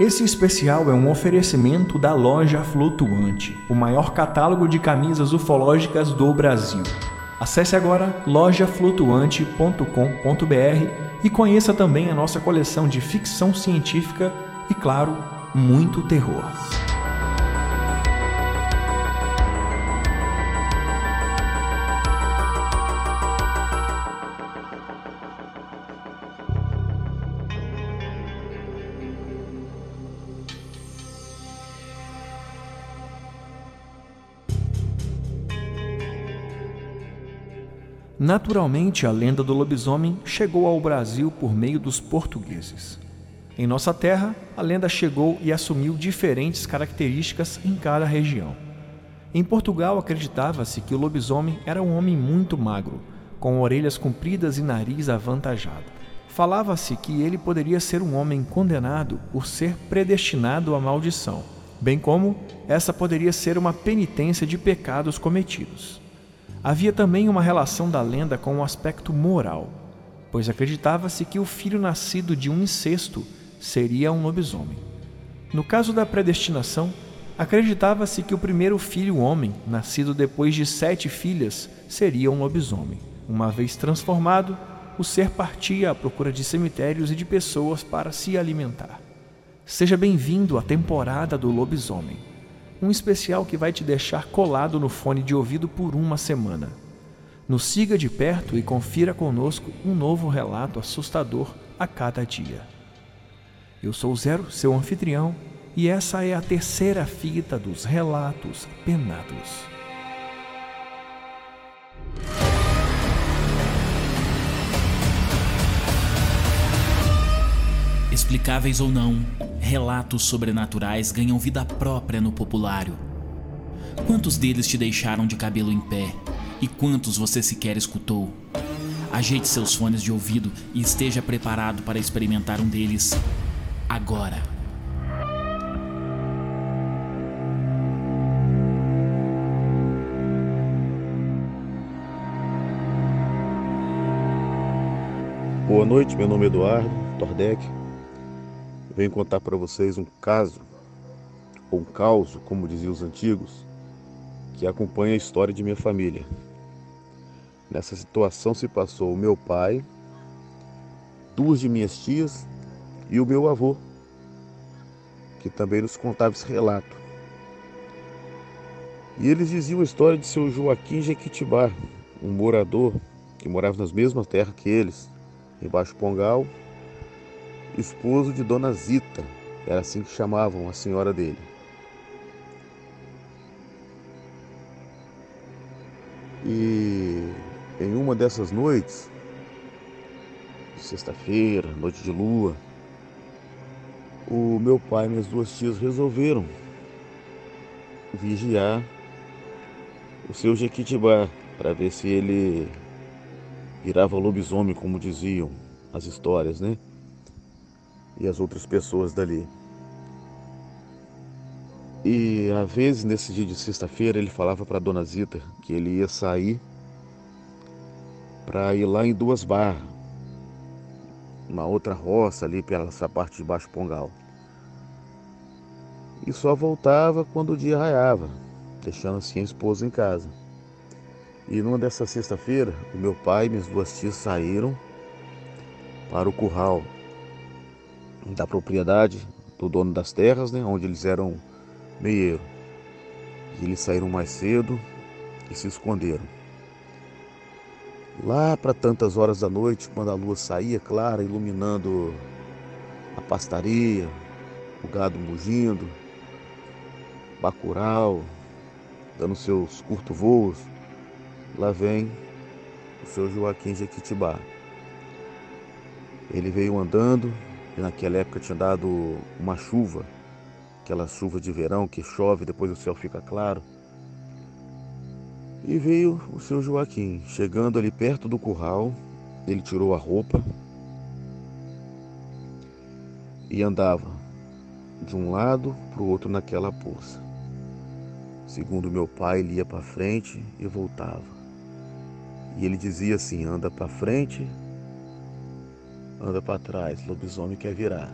Esse especial é um oferecimento da Loja Flutuante, o maior catálogo de camisas ufológicas do Brasil. Acesse agora lojaflutuante.com.br e conheça também a nossa coleção de ficção científica e, claro, muito terror. Naturalmente, a lenda do lobisomem chegou ao Brasil por meio dos portugueses. Em nossa terra, a lenda chegou e assumiu diferentes características em cada região. Em Portugal, acreditava-se que o lobisomem era um homem muito magro, com orelhas compridas e nariz avantajado. Falava-se que ele poderia ser um homem condenado por ser predestinado à maldição, bem como essa poderia ser uma penitência de pecados cometidos. Havia também uma relação da lenda com o aspecto moral, pois acreditava-se que o filho nascido de um incesto seria um lobisomem. No caso da predestinação, acreditava-se que o primeiro filho homem, nascido depois de sete filhas, seria um lobisomem. Uma vez transformado, o ser partia à procura de cemitérios e de pessoas para se alimentar. Seja bem-vindo à temporada do lobisomem um especial que vai te deixar colado no fone de ouvido por uma semana. Nos siga de perto e confira conosco um novo relato assustador a cada dia. Eu sou Zero, seu anfitrião, e essa é a terceira fita dos Relatos Penados. Explicáveis ou não, relatos sobrenaturais ganham vida própria no populário. Quantos deles te deixaram de cabelo em pé? E quantos você sequer escutou? Ajeite seus fones de ouvido e esteja preparado para experimentar um deles agora. Boa noite, meu nome é Eduardo Tordek venho contar para vocês um caso, ou um caos, como diziam os antigos, que acompanha a história de minha família. Nessa situação se passou o meu pai, duas de minhas tias e o meu avô, que também nos contava esse relato. E eles diziam a história de seu Joaquim Jequitibá, um morador que morava nas mesmas terras que eles, em Baixo Pongal, esposo de Dona Zita, era assim que chamavam a senhora dele. E em uma dessas noites, sexta-feira, noite de lua, o meu pai e minhas duas tias resolveram vigiar o seu Jequitibá para ver se ele virava lobisomem, como diziam as histórias, né? E as outras pessoas dali. E às vezes nesse dia de sexta-feira ele falava para Dona Zita que ele ia sair para ir lá em Duas Barras, uma outra roça ali pela essa parte de Baixo Pongal. E só voltava quando o dia raiava, deixando assim a esposa em casa. E numa dessa sexta-feira, o meu pai e minhas duas tias saíram para o curral da propriedade do dono das terras, né, onde eles eram meieiro. E eles saíram mais cedo e se esconderam. Lá para tantas horas da noite, quando a lua saía clara, iluminando a pastaria, o gado mugindo, bacural, dando seus curtos voos, lá vem o seu Joaquim Jequitibá. Ele veio andando e naquela época tinha dado uma chuva, aquela chuva de verão que chove, depois o céu fica claro. E veio o seu Joaquim, chegando ali perto do curral, ele tirou a roupa e andava de um lado para o outro naquela poça. Segundo meu pai, ele ia para frente e voltava. E ele dizia assim: anda para frente anda para trás, lobisomem quer virar.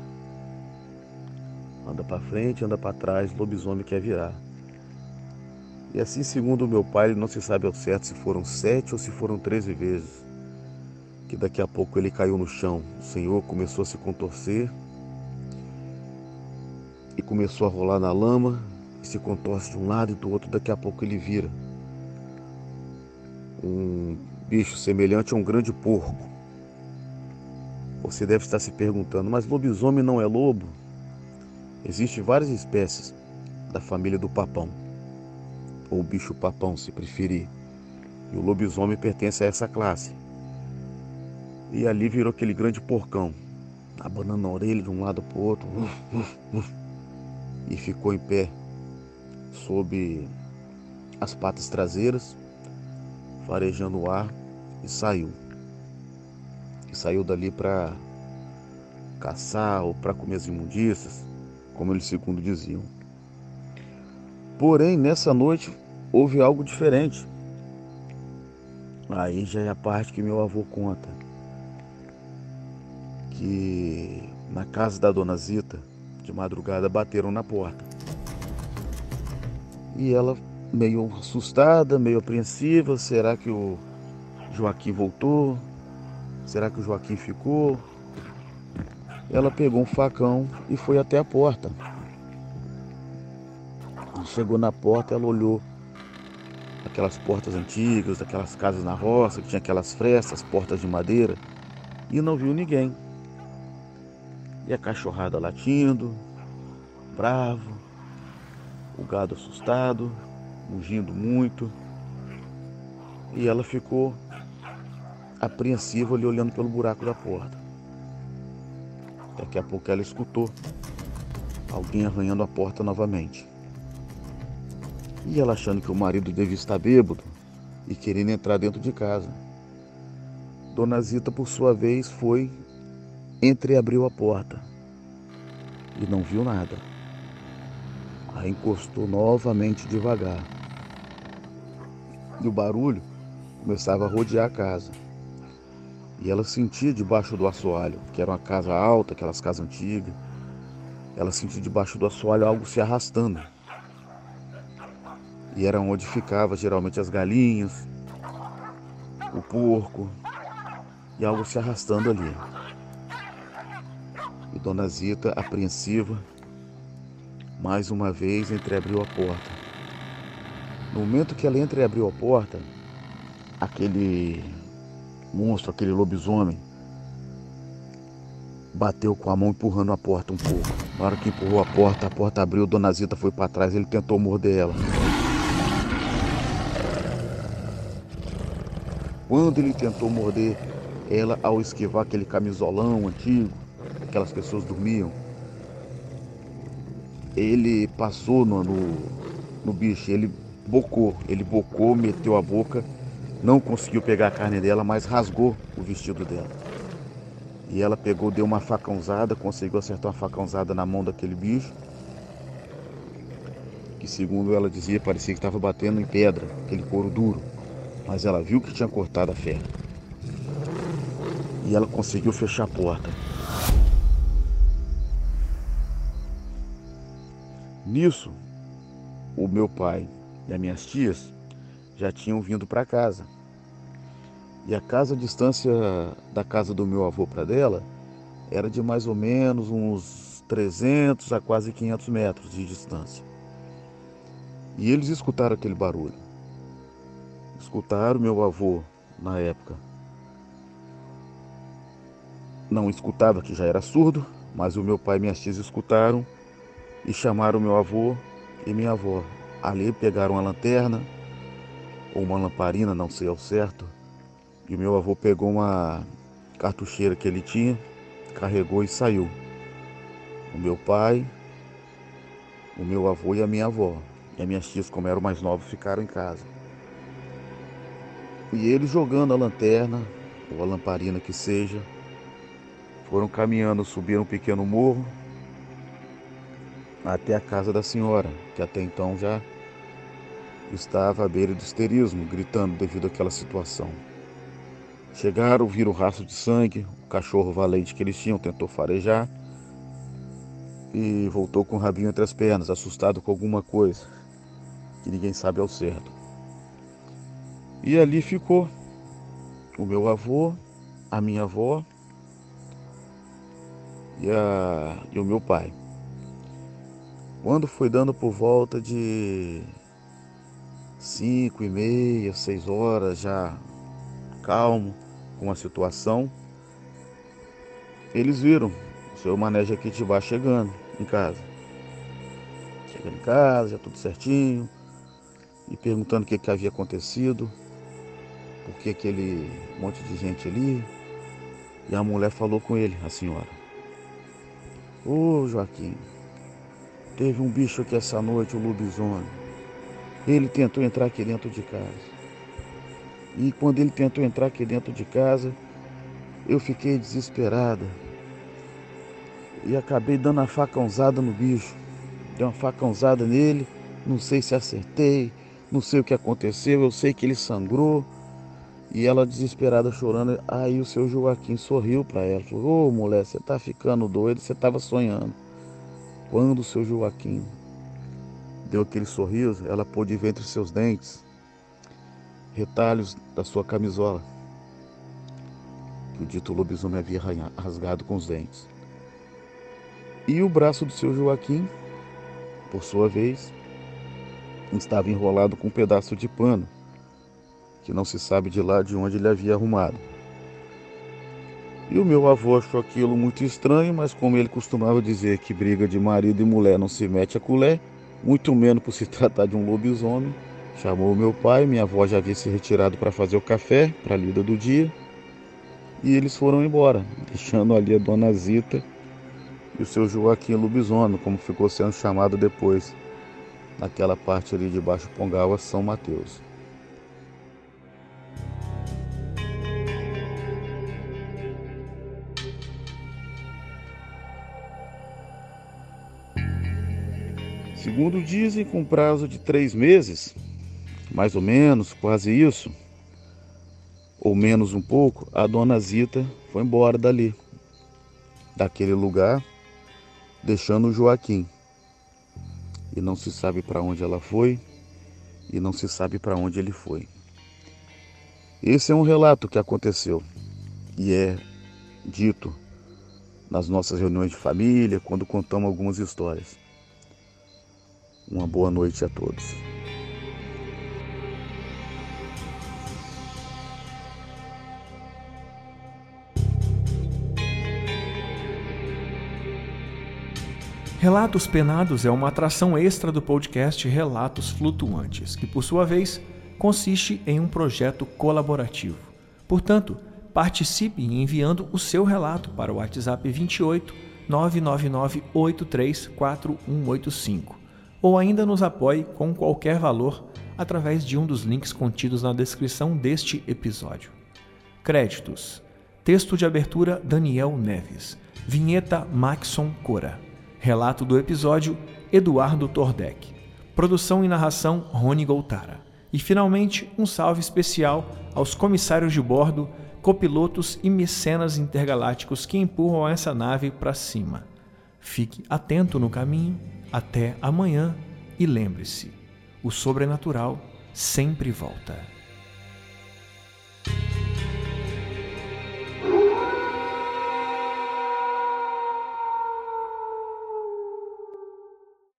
Anda para frente, anda para trás, lobisomem quer virar. E assim, segundo o meu pai, ele não se sabe ao certo se foram sete ou se foram treze vezes. Que daqui a pouco ele caiu no chão. O Senhor começou a se contorcer e começou a rolar na lama e se contorce de um lado e do outro. Daqui a pouco ele vira um bicho semelhante a um grande porco. Você deve estar se perguntando, mas lobisomem não é lobo? Existem várias espécies da família do papão, ou bicho papão, se preferir. E o lobisomem pertence a essa classe. E ali virou aquele grande porcão, abanando a orelha de um lado para o outro, e ficou em pé sob as patas traseiras, farejando o ar e saiu. E saiu dali para caçar ou para comer as imundícias, como eles segundo diziam. Porém, nessa noite houve algo diferente. Aí já é a parte que meu avô conta. Que na casa da dona Zita, de madrugada, bateram na porta. E ela, meio assustada, meio apreensiva, será que o Joaquim voltou? Será que o Joaquim ficou? Ela pegou um facão e foi até a porta. Chegou na porta, ela olhou aquelas portas antigas, aquelas casas na roça, que tinha aquelas frestas, portas de madeira, e não viu ninguém. E a cachorrada latindo, bravo, o gado assustado, mugindo muito. E ela ficou apreensiva ali olhando pelo buraco da porta. Daqui a pouco ela escutou alguém arranhando a porta novamente. E ela achando que o marido devia estar bêbado e querendo entrar dentro de casa. Dona Zita, por sua vez, foi entreabriu a porta e não viu nada. Aí encostou novamente devagar. E o barulho começava a rodear a casa. E ela sentia debaixo do assoalho, que era uma casa alta, aquelas casas antigas. Ela sentia debaixo do assoalho algo se arrastando. E era onde ficava geralmente as galinhas, o porco e algo se arrastando ali. E Dona Zita, apreensiva, mais uma vez entreabriu a porta. No momento que ela entreabriu a porta, aquele monstro, aquele lobisomem, bateu com a mão empurrando a porta um pouco. Na hora que empurrou a porta, a porta abriu, Dona Zita foi para trás, ele tentou morder ela. Quando ele tentou morder ela, ao esquivar aquele camisolão antigo, aquelas pessoas dormiam, ele passou no, no, no bicho, ele bocou, ele bocou, meteu a boca não conseguiu pegar a carne dela, mas rasgou o vestido dela. E ela pegou, deu uma facãozada, conseguiu acertar uma facãozada na mão daquele bicho. Que segundo ela dizia, parecia que estava batendo em pedra, aquele couro duro. Mas ela viu que tinha cortado a ferro. E ela conseguiu fechar a porta. Nisso, o meu pai e as minhas tias já tinham vindo para casa. E a casa, a distância da casa do meu avô para dela, era de mais ou menos uns 300 a quase 500 metros de distância. E eles escutaram aquele barulho. Escutaram meu avô na época. Não escutava, que já era surdo, mas o meu pai e minhas tias escutaram e chamaram meu avô e minha avó. Ali pegaram a lanterna, ou uma lamparina, não sei ao certo. E o meu avô pegou uma cartucheira que ele tinha, carregou e saiu. O meu pai, o meu avô e a minha avó. E as minhas tias, como eram mais novas, ficaram em casa. E eles jogando a lanterna, ou a lamparina que seja, foram caminhando, subiram um pequeno morro até a casa da senhora, que até então já estava à beira do histerismo, gritando devido àquela situação. Chegaram, viram o rastro de sangue, o cachorro valente que eles tinham tentou farejar. e voltou com o rabinho entre as pernas, assustado com alguma coisa que ninguém sabe ao certo. E ali ficou o meu avô, a minha avó e, a, e o meu pai. Quando foi dando por volta de cinco e meia, seis horas, já calmo com a situação, eles viram o seu Mané Jequitibá chegando em casa. Chegando em casa, já tudo certinho, e perguntando o que, que havia acontecido, por que aquele monte de gente ali. E a mulher falou com ele, a senhora. Ô oh, Joaquim, teve um bicho aqui essa noite, o um lobisomem. Ele tentou entrar aqui dentro de casa. E quando ele tentou entrar aqui dentro de casa, eu fiquei desesperada. E acabei dando uma facãozada no bicho. Dei uma facãozada nele, não sei se acertei, não sei o que aconteceu, eu sei que ele sangrou. E ela desesperada chorando, aí o seu Joaquim sorriu para ela, falou: "Ô, oh, mulher, você tá ficando doido, você tava sonhando". Quando o seu Joaquim deu aquele sorriso, ela pôde ver entre seus dentes retalhos da sua camisola que o dito lobisomem havia rasgado com os dentes. E o braço do seu Joaquim, por sua vez, estava enrolado com um pedaço de pano, que não se sabe de lá de onde ele havia arrumado. E o meu avô achou aquilo muito estranho, mas como ele costumava dizer que briga de marido e mulher não se mete a colher, muito menos por se tratar de um lobisomem, chamou meu pai, minha avó já havia se retirado para fazer o café, para a lida do dia, e eles foram embora, deixando ali a dona Zita e o seu Joaquim Lobisomem, como ficou sendo chamado depois, naquela parte ali de Baixo Pongal, São Mateus. Segundo dizem, com prazo de três meses, mais ou menos, quase isso, ou menos um pouco, a dona Zita foi embora dali, daquele lugar, deixando o Joaquim. E não se sabe para onde ela foi e não se sabe para onde ele foi. Esse é um relato que aconteceu e é dito nas nossas reuniões de família, quando contamos algumas histórias. Uma boa noite a todos. Relatos Penados é uma atração extra do podcast Relatos Flutuantes, que por sua vez consiste em um projeto colaborativo. Portanto, participe enviando o seu relato para o WhatsApp 28 999 4185 ou ainda nos apoie com qualquer valor através de um dos links contidos na descrição deste episódio. Créditos: Texto de abertura Daniel Neves, vinheta Maxon Cora. Relato do episódio: Eduardo Tordek. Produção e narração: Rony Goltara. E finalmente, um salve especial aos comissários de bordo, copilotos e mecenas intergalácticos que empurram essa nave para cima. Fique atento no caminho. Até amanhã e lembre-se: o sobrenatural sempre volta.